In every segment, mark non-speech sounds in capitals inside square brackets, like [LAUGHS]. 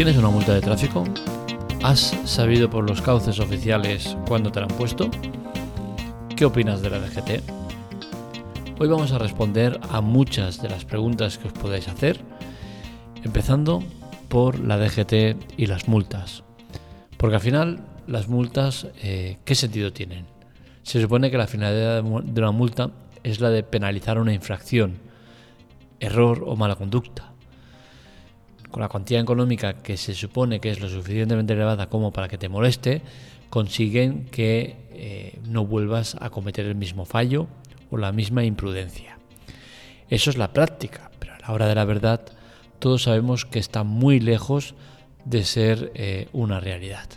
¿Tienes una multa de tráfico? ¿Has sabido por los cauces oficiales cuándo te la han puesto? ¿Qué opinas de la DGT? Hoy vamos a responder a muchas de las preguntas que os podáis hacer, empezando por la DGT y las multas. Porque al final, las multas, eh, ¿qué sentido tienen? Se supone que la finalidad de una multa es la de penalizar una infracción, error o mala conducta la cuantía económica que se supone que es lo suficientemente elevada como para que te moleste, consiguen que eh, no vuelvas a cometer el mismo fallo o la misma imprudencia. Eso es la práctica, pero a la hora de la verdad todos sabemos que está muy lejos de ser eh, una realidad.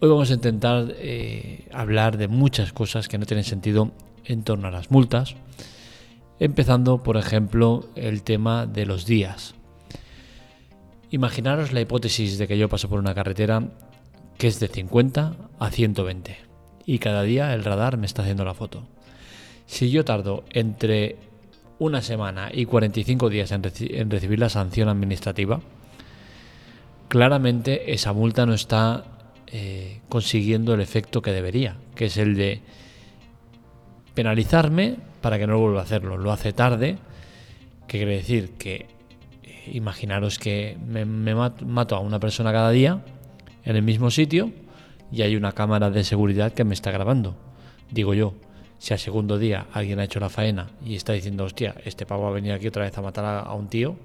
Hoy vamos a intentar eh, hablar de muchas cosas que no tienen sentido en torno a las multas, empezando por ejemplo el tema de los días. Imaginaros la hipótesis de que yo paso por una carretera que es de 50 a 120 y cada día el radar me está haciendo la foto. Si yo tardo entre una semana y 45 días en, recibir la sanción administrativa, claramente esa multa no está eh, consiguiendo el efecto que debería, que es el de penalizarme para que no vuelva a hacerlo. Lo hace tarde, que quiere decir que imaginaros que me, mato a una persona cada día en el mismo sitio y hay una cámara de seguridad que me está grabando. Digo yo, si al segundo día alguien ha hecho la faena y está diciendo, hostia, este pavo ha venido aquí otra vez a matar a, un tío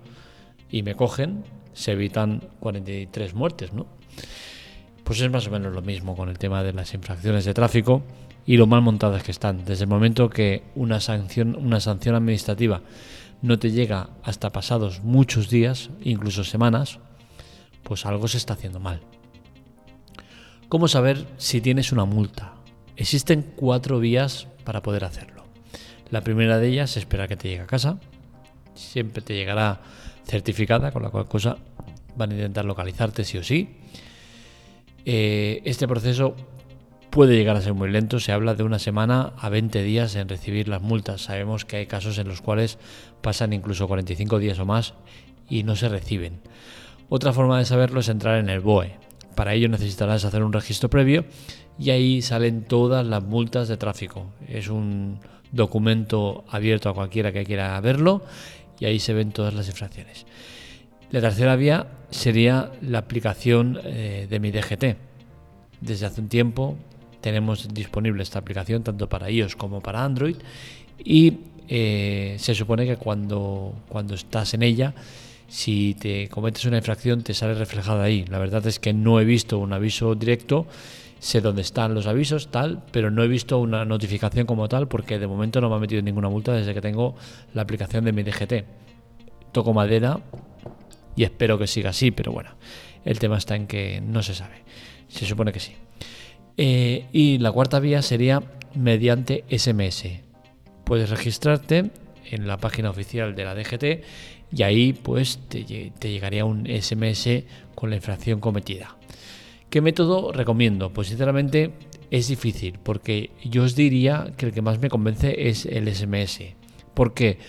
y me cogen, se evitan 43 muertes, ¿no? Pues es más o menos lo mismo con el tema de las infracciones de tráfico y lo mal montadas que están. Desde el momento que una sanción, una sanción administrativa no te llega hasta pasados muchos días, incluso semanas, pues algo se está haciendo mal. ¿Cómo saber si tienes una multa? Existen cuatro vías para poder hacerlo. La primera de ellas es esperar que te llegue a casa. Siempre te llegará certificada, con la cual cosa van a intentar localizarte sí o sí. Eh, este proceso puede llegar a ser muy lento. Se habla de una semana a 20 días en recibir las multas. Sabemos que hay casos en los cuales pasan incluso 45 días o más y no se reciben. Otra forma de saberlo es entrar en el BOE. Para ello necesitarás hacer un registro previo y ahí salen todas las multas de tráfico. Es un documento abierto a cualquiera que quiera verlo y ahí se ven todas las infracciones. La tercera vía sería la aplicación eh, de mi DGT. Desde hace un tiempo tenemos disponible esta aplicación tanto para iOS como para Android y eh, se supone que cuando, cuando estás en ella, si te cometes una infracción te sale reflejada ahí. La verdad es que no he visto un aviso directo, sé dónde están los avisos, tal, pero no he visto una notificación como tal porque de momento no me ha metido ninguna multa desde que tengo la aplicación de mi DGT. Toco madera y espero que siga así, pero bueno, el tema está en que no se sabe. Se supone que sí. Eh, y la cuarta vía sería mediante SMS. Puedes registrarte en la página oficial de la DGT y ahí pues te, llegaría un SMS con la infracción cometida. ¿Qué método recomiendo? Pues sinceramente es difícil porque yo os diría que el que más me convence es el SMS. ¿Por qué?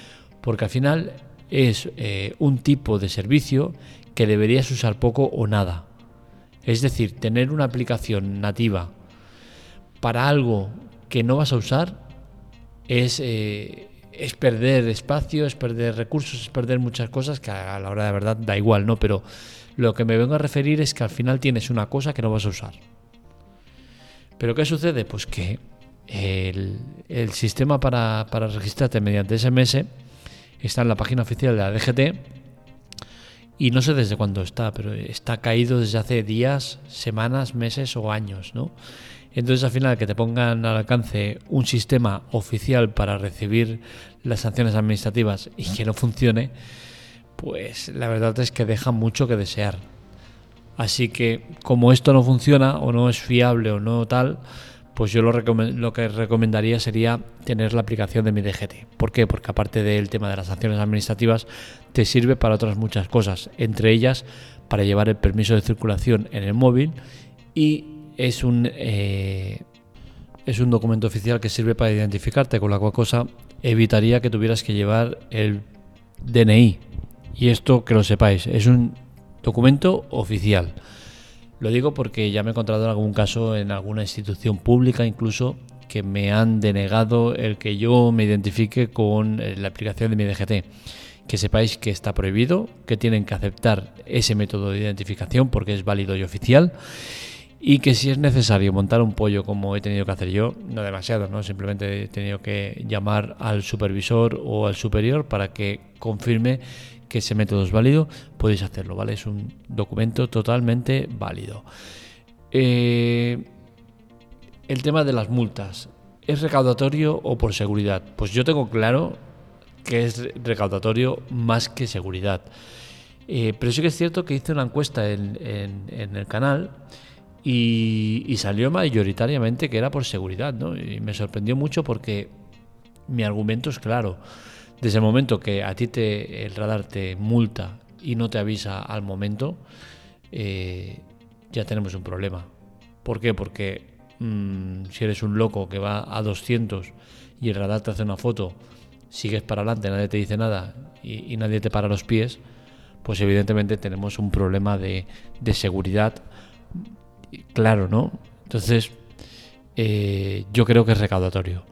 Porque al final es eh, un tipo de servicio que deberías usar poco o nada. Es decir, tener una aplicación nativa para algo que no vas a usar es, eh, es perder espacio, es perder recursos, es perder muchas cosas que a la hora de verdad da igual, ¿no? Pero lo que me vengo a referir es que al final tienes una cosa que no vas a usar. ¿Pero qué sucede? Pues que el, el sistema para, para registrarte mediante SMS está en la página oficial de la DGT y no sé desde cuándo está, pero está caído desde hace días, semanas, meses o años, ¿no? Entonces al final que te pongan al alcance un sistema oficial para recibir las sanciones administrativas y que no funcione, pues la verdad es que deja mucho que desear. Así que como esto no funciona o no es fiable o no tal, pues yo lo, lo, que recomendaría sería tener la aplicación de mi DGT. ¿Por qué? Porque aparte del tema de las sanciones administrativas, te sirve para otras muchas cosas, entre ellas para llevar el permiso de circulación en el móvil y es un, eh, es un documento oficial que sirve para identificarte, con la cual cosa evitaría que tuvieras que llevar el DNI. Y esto que lo sepáis, es un documento oficial. Lo digo porque ya me he encontrado en algún caso en alguna institución pública incluso que me han denegado el que yo me identifique con eh, la aplicación de mi DGT. Que sepáis que está prohibido, que tienen que aceptar ese método de identificación porque es válido y oficial y que si es necesario montar un pollo como he tenido que hacer yo, no demasiado, ¿no? Simplemente he tenido que llamar al supervisor o al superior para que confirme que ese método es válido, podéis hacerlo, ¿vale? Es un documento totalmente válido. Eh, el tema de las multas, ¿es recaudatorio o por seguridad? Pues yo tengo claro que es recaudatorio más que seguridad. Eh, pero sí que es cierto que hice una encuesta en, el canal y, salió mayoritariamente que era por seguridad, ¿no? Y me sorprendió mucho porque mi argumento es claro. Desde el momento que a ti te, el radar te multa y no te avisa al momento, eh, ya tenemos un problema. ¿Por qué? Porque Mm, si eres un loco que va a 200 y el radar te hace una foto, sigues para adelante, nadie te dice nada y, nadie te para los pies, pues evidentemente tenemos un problema de, seguridad claro, ¿no? Entonces, eh, yo creo que es recaudatorio.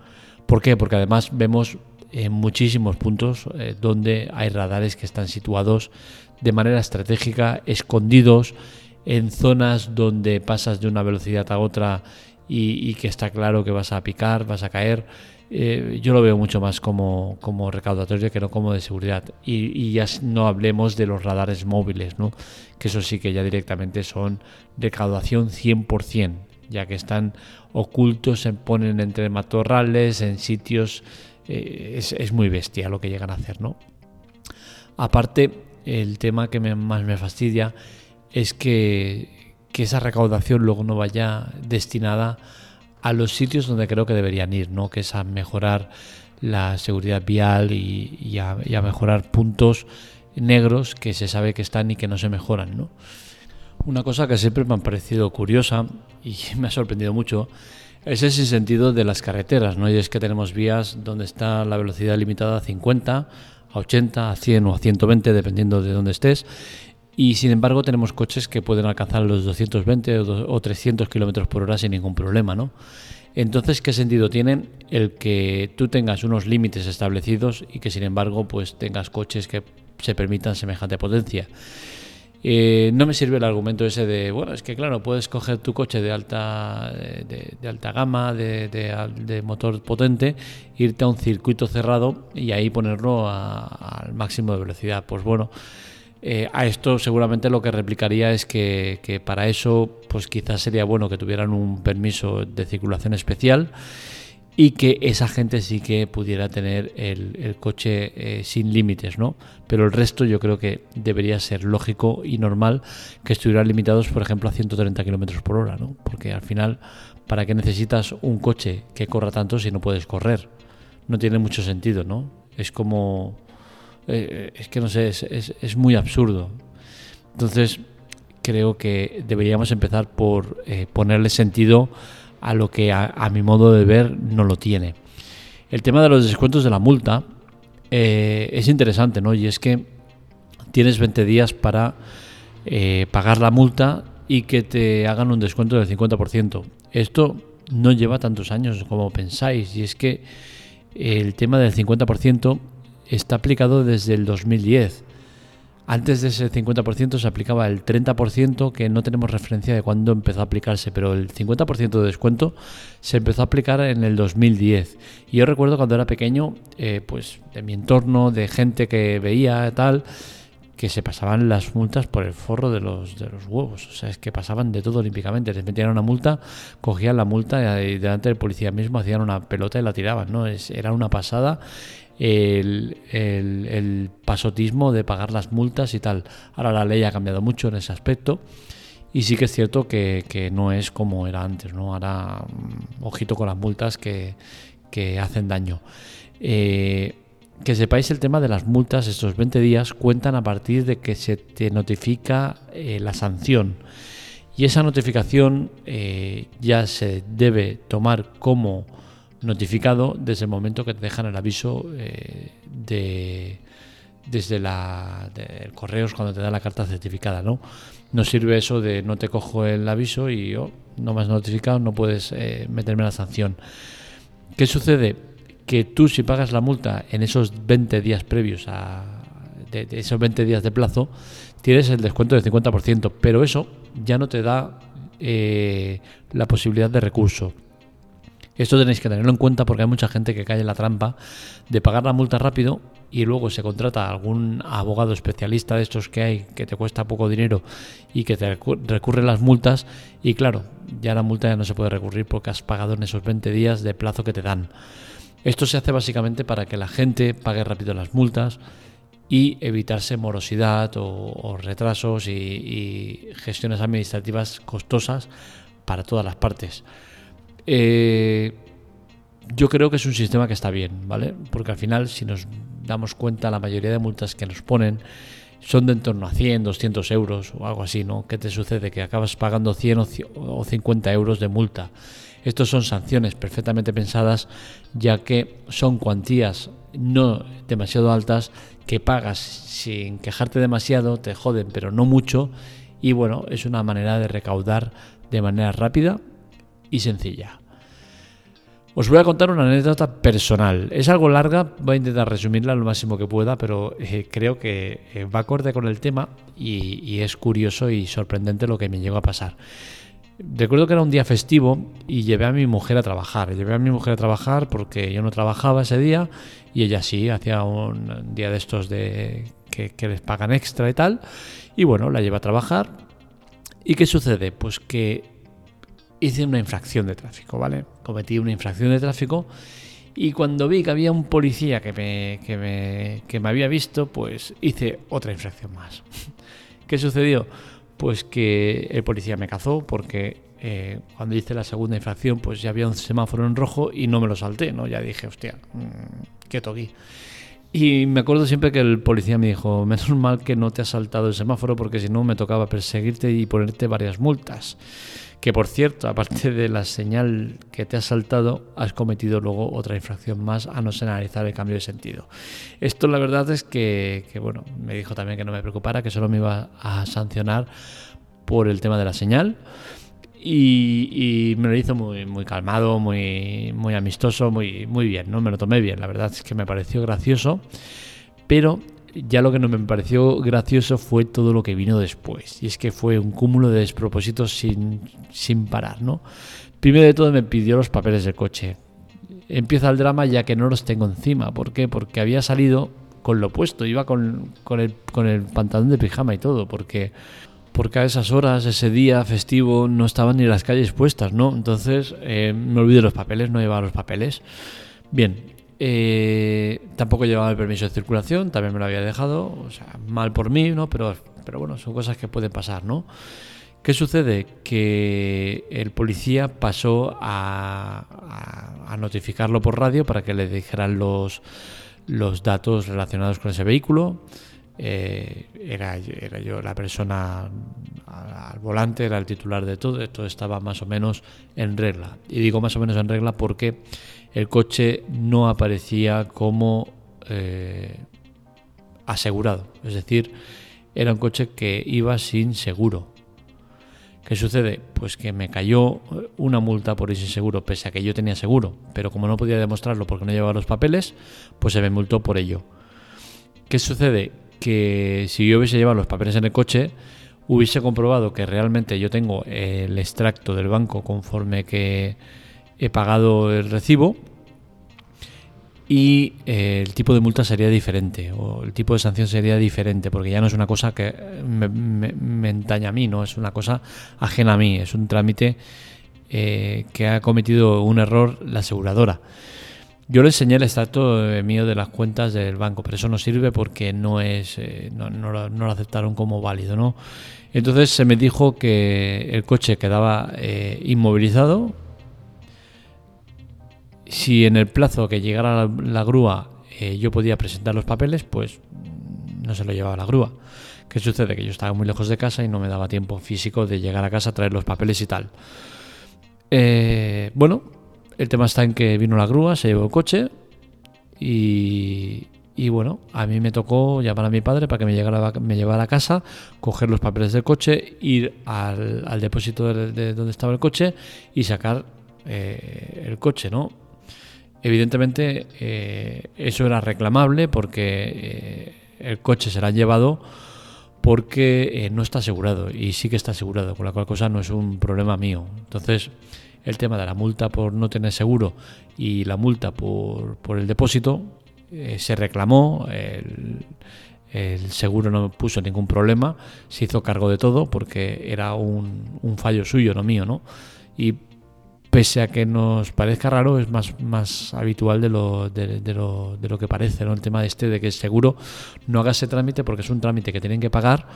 ¿Por qué? Porque además vemos en muchísimos puntos eh, donde hay radares que están situados de manera estratégica, escondidos en zonas donde pasas de una velocidad a otra y, que está claro que vas a picar, vas a caer. Eh, yo lo veo mucho más como, como recaudatorio que no como de seguridad. Y, ya no hablemos de los radares móviles, ¿no? que eso sí que ya directamente son recaudación 100%, ya que están ocultos, se ponen entre matorrales, en sitios... Eh, es, es, muy bestia lo que llegan a hacer. ¿no? Aparte, el tema que más me fastidia es que que esa recaudación luego no vaya destinada a los sitios donde creo que deberían ir, ¿no? que es a mejorar la seguridad vial y, a, mejorar puntos negros que se sabe que están y que no se mejoran. ¿no? Una cosa que siempre me ha parecido curiosa y [LAUGHS] me ha sorprendido mucho es ese sentido de las carreteras. ¿no? Y es que tenemos vías donde está la velocidad limitada a 50, a 80, a 100 o a 120, dependiendo de dónde estés y sin embargo tenemos coches que pueden alcanzar los 220 o 300 kilómetros por hora sin ningún problema, ¿no? Entonces, ¿qué sentido tiene el que tú tengas unos límites establecidos y que sin embargo pues tengas coches que se permitan semejante potencia? Eh, no me sirve el argumento ese de, bueno, es que claro, puedes coger tu coche de alta, de, alta gama, de, de, motor potente, irte a un circuito cerrado y ahí ponerlo al máximo de velocidad. Pues bueno, eh, a esto seguramente lo que replicaría es que, para eso pues quizás sería bueno que tuvieran un permiso de circulación especial y que esa gente sí que pudiera tener el, coche eh, sin límites, ¿no? Pero el resto yo creo que debería ser lógico y normal que estuvieran limitados, por ejemplo, a 130 kilómetros por hora, ¿no? Porque al final, ¿para qué necesitas un coche que corra tanto si no puedes correr? No tiene mucho sentido, ¿no? Es como eh, es que no sé, es, muy absurdo. Entonces, creo que deberíamos empezar por eh, ponerle sentido a lo que a, mi modo de ver no lo tiene. El tema de los descuentos de la multa eh, es interesante, ¿no? Y es que tienes 20 días para pagar la multa y que te hagan un descuento del 50%. Esto no lleva tantos años como pensáis y es que el tema del 50% está aplicado desde el 2010. Antes de ese 50% se aplicaba el 30%, que no tenemos referencia de cuándo empezó a aplicarse, pero el 50% de descuento se empezó a aplicar en el 2010. Y yo recuerdo cuando era pequeño, eh, pues de mi entorno, de gente que veía tal, que se pasaban las multas por el forro de los, de los huevos. O sea, es que pasaban de todo olímpicamente. Les metían una multa, cogían la multa y delante del policía mismo hacían una pelota y la tiraban. ¿no? Es, era una pasada el, pasotismo de pagar las multas y tal. Ahora la ley ha cambiado mucho en ese aspecto. Y sí que es cierto que, no es como era antes, ¿no? Ahora, mm, ojito con las multas que, que hacen daño. Eh, que sepáis el tema de las multas, estos 20 días cuentan a partir de que se te notifica eh, la sanción. Y esa notificación eh, ya se debe tomar como notificado desde el momento que te dejan el aviso eh, de, desde la de correos cuando te da la carta certificada, ¿no? No sirve eso de no te cojo el aviso y yo no me has notificado, no puedes eh, meterme la sanción. ¿Qué sucede? Que tú si pagas la multa en esos 20 días previos a de, esos 20 días de plazo, tienes el descuento del 50%, pero eso ya no te da eh, la posibilidad de recurso. Esto tenéis que tenerlo en cuenta porque hay mucha gente que cae en la trampa de pagar la multa rápido y luego se contrata a algún abogado especialista de estos que hay que te cuesta poco dinero y que te recurre las multas y claro, ya la multa ya no se puede recurrir porque has pagado en esos 20 días de plazo que te dan. Esto se hace básicamente para que la gente pague rápido las multas y evitarse morosidad o, retrasos y gestiones administrativas costosas para todas las partes. Eh, yo creo que es un sistema que está bien, ¿vale? Porque al final, si nos damos cuenta, la mayoría de multas que nos ponen son de en torno a 100, 200 euros o algo así, ¿no? ¿Qué te sucede? Que acabas pagando 100 o 50 euros de multa. Estos son sanciones perfectamente pensadas, ya que son cuantías no demasiado altas que pagas sin quejarte demasiado, te joden, pero no mucho. Y bueno, es una manera de recaudar de manera rápida y sencilla. Os voy a contar una anécdota personal. Es algo larga, voy a intentar resumirla lo máximo que pueda, pero eh, creo que eh, va acorde con el tema y, es curioso y sorprendente lo que me llegó a pasar. Recuerdo que era un día festivo y llevé a mi mujer a trabajar. Llevé a mi mujer a trabajar porque yo no trabajaba ese día y ella sí, hacía un día de estos de que, les pagan extra y tal. Y bueno, la llevé a trabajar. ¿Y qué sucede? Pues que hice una infracción de tráfico, ¿vale? Cometí una infracción de tráfico y cuando vi que había un policía que me, que me, que me había visto, pues hice otra infracción más. [LAUGHS] ¿Qué sucedió? Pues que el policía me cazó porque eh, cuando hice la segunda infracción, pues ya había un semáforo en rojo y no me lo salté, ¿no? Ya dije, hostia, mm, qué toquí. Y me acuerdo siempre que el policía me dijo, menos mal que no te has saltado el semáforo porque si no me tocaba perseguirte y ponerte varias multas. Que por cierto, aparte de la señal que te has saltado, has cometido luego otra infracción más a no ser analizar el cambio de sentido. Esto la verdad es que, bueno, me dijo también que no me preocupara, que solo me iba a sancionar por el tema de la señal. Y, me lo hizo muy, muy calmado, muy, muy amistoso, muy, muy bien, ¿no? Me lo tomé bien, la verdad es que me pareció gracioso, pero ya lo que no me pareció gracioso fue todo lo que vino después. Y es que fue un cúmulo de despropósitos sin, sin parar, ¿no? Primero de todo me pidió los papeles del coche. Empieza el drama ya que no los tengo encima. ¿Por qué? Porque había salido con lo puesto, iba con, con, el, con el pantalón de pijama y todo, porque, porque a esas horas, ese día festivo, no estaban ni las calles puestas, ¿no? Entonces eh, me olvidé los papeles, no llevaba los papeles. Bien, eh, tampoco llevaba el permiso de circulación, también me lo había dejado, o sea, mal por mí, ¿no? Pero, pero bueno, son cosas que pueden pasar, ¿no? ¿Qué sucede? Que el policía pasó a, a, notificarlo por radio para que le dijeran los, los datos relacionados con ese vehículo. Eh, era, yo la persona al volante, era el titular de todo, esto estaba más o menos en regla. Y digo más o menos en regla porque el coche no aparecía como eh, asegurado. Es decir, era un coche que iba sin seguro. ¿Qué sucede? Pues que me cayó una multa por ir sin seguro, pese a que yo tenía seguro, pero como no podía demostrarlo porque no llevaba los papeles, pues se me multó por ello. ¿Qué sucede? Que si yo hubiese llevado los papeles en el coche, hubiese comprobado que realmente yo tengo el extracto del banco conforme que he pagado el recibo y eh, el tipo de multa sería diferente o el tipo de sanción sería diferente porque ya no es una cosa que me, me, entaña a mí, no es una cosa ajena a mí, es un trámite eh, que ha cometido un error la aseguradora. Yo le enseñé el extracto mío de las cuentas del banco, pero eso no sirve porque no es eh, no, no, lo, aceptaron como válido, ¿no? Entonces se me dijo que el coche quedaba inmovilizado si en el plazo que llegara la, grúa eh, yo podía presentar los papeles, pues no se lo llevaba la grúa. ¿Qué sucede? Que yo estaba muy lejos de casa y no me daba tiempo físico de llegar a casa traer los papeles y tal. Eh, bueno, el tema está en que vino la grúa, se llevó el coche y, y bueno, a mí me tocó llamar a mi padre para que me, llevara a casa, coger los papeles del coche, ir al, depósito de, donde estaba el coche y sacar eh, el coche, ¿no? Evidentemente eh, eso era reclamable porque eh, el coche se han llevado porque no está asegurado y sí que está asegurado, con la cual cosa no es un problema mío. Entonces, el tema de la multa por no tener seguro y la multa por, por el depósito eh, se reclamó, el, seguro no puso ningún problema, se hizo cargo de todo porque era un, fallo suyo, no mío, ¿no? Y pese a que nos parezca raro, es más, más habitual de lo, de, lo, de lo que parece, ¿no? El tema de este de que el seguro no haga ese trámite porque es un trámite que tienen que pagar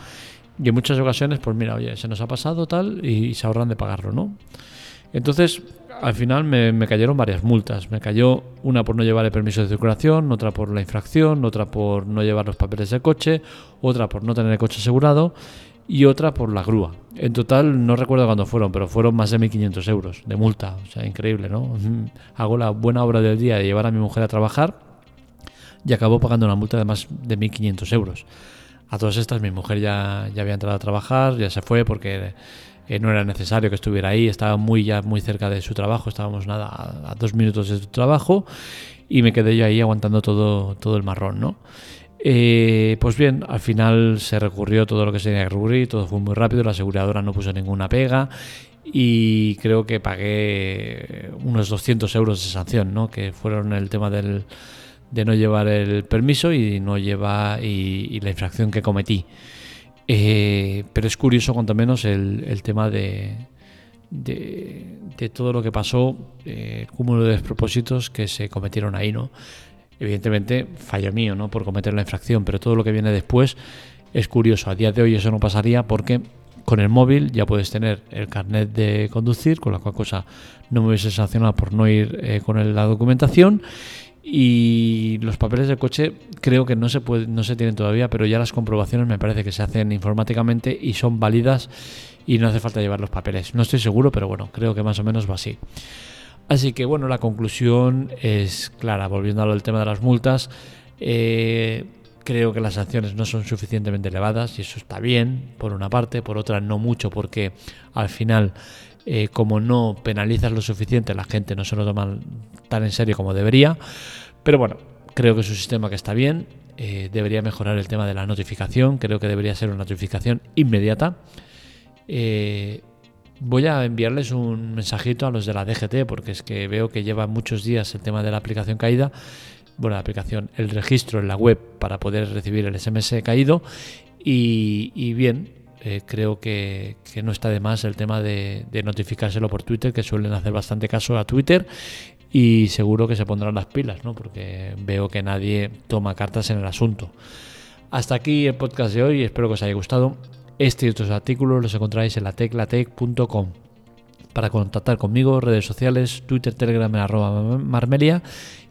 y en muchas ocasiones, pues mira, oye, se nos ha pasado tal y se ahorran de pagarlo, ¿no? Entonces, al final me, cayeron varias multas. Me cayó una por no llevar el permiso de circulación, otra por la infracción, otra por no llevar los papeles del coche, otra por no tener el coche asegurado y otra por la grúa. En total no recuerdo cuándo fueron, pero fueron más de 1.500 euros de multa. O sea, increíble, ¿no? [LAUGHS] Hago la buena obra del día de llevar a mi mujer a trabajar y acabo pagando una multa de más de 1.500 euros. A todas estas mi mujer ya, ya había entrado a trabajar, ya se fue porque no era necesario que estuviera ahí, estaba muy ya muy cerca de su trabajo, estábamos nada a, dos minutos de su trabajo y me quedé yo ahí aguantando todo, todo el marrón, ¿no? Eh, pues bien, al final se recurrió todo lo que se tenía que recurrir, todo fue muy rápido, la aseguradora no puso ninguna pega y creo que pagué unos 200 euros de sanción, ¿no? que fueron el tema del, de no llevar el permiso y no lleva y la infracción que cometí. Eh, pero es curioso, cuanto menos, el, tema de, de, todo lo que pasó, eh, cúmulo de despropósitos que se cometieron ahí, ¿no? Evidentemente, fallo mío, ¿no? Por cometer la infracción, pero todo lo que viene después es curioso. A día de hoy eso no pasaría porque con el móvil ya puedes tener el carnet de conducir, con la cual cosa no me hubiese sancionado por no ir eh, con la documentación y los papeles del coche creo que no se puede, no se tienen todavía, pero ya las comprobaciones me parece que se hacen informáticamente y son válidas y no hace falta llevar los papeles. No estoy seguro, pero bueno, creo que más o menos va así. Así que bueno, la conclusión es clara. Volviendo al tema de las multas, eh, creo que las sanciones no son suficientemente elevadas y eso está bien, por una parte, por otra no mucho, porque al final eh, como no penalizas lo suficiente, la gente no se lo toma tan en serio como debería. Pero bueno, creo que es un sistema que está bien. Eh, debería mejorar el tema de la notificación. Creo que debería ser una notificación inmediata. Eh, voy a enviarles un mensajito a los de la DGT porque es que veo que lleva muchos días el tema de la aplicación caída. Bueno, la aplicación, el registro en la web para poder recibir el SMS caído. y bien, eh, creo que, no está de más el tema de, notificárselo por Twitter, que suelen hacer bastante caso a Twitter y seguro que se pondrán las pilas, ¿no? porque veo que nadie toma cartas en el asunto. Hasta aquí el podcast de hoy, espero que os haya gustado. Este y otros artículos los encontráis en la teclatec.com. Para contactar conmigo, redes sociales, Twitter, Telegram en arroba marmelia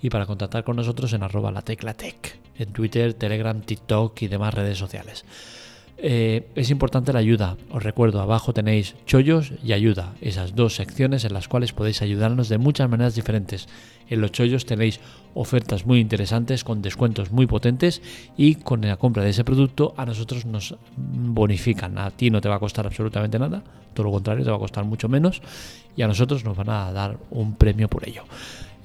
y para contactar con nosotros en arroba la teclatec, en Twitter, Telegram, TikTok y demás redes sociales. Eh, es importante la ayuda. Os recuerdo, abajo tenéis chollos y ayuda, esas dos secciones en las cuales podéis ayudarnos de muchas maneras diferentes. En los chollos tenéis ofertas muy interesantes con descuentos muy potentes y con la compra de ese producto a nosotros nos bonifican. A ti no te va a costar absolutamente nada, todo lo contrario, te va a costar mucho menos y a nosotros nos van a dar un premio por ello.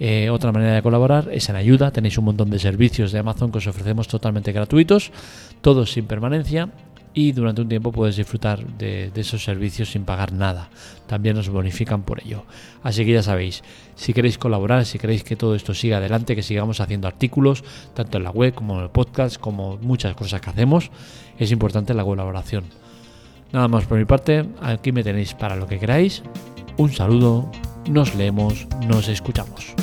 Eh, otra manera de colaborar es en ayuda. Tenéis un montón de servicios de Amazon que os ofrecemos totalmente gratuitos, todos sin permanencia y durante un tiempo puedes disfrutar de, esos servicios sin pagar nada. También nos bonifican por ello. Así que ya sabéis, si queréis colaborar, si queréis que todo esto siga adelante, que sigamos haciendo artículos, tanto en la web como en el podcast, como muchas cosas que hacemos, es importante la colaboración. Nada más por mi parte, aquí me tenéis para lo que queráis. Un saludo, nos leemos, nos escuchamos.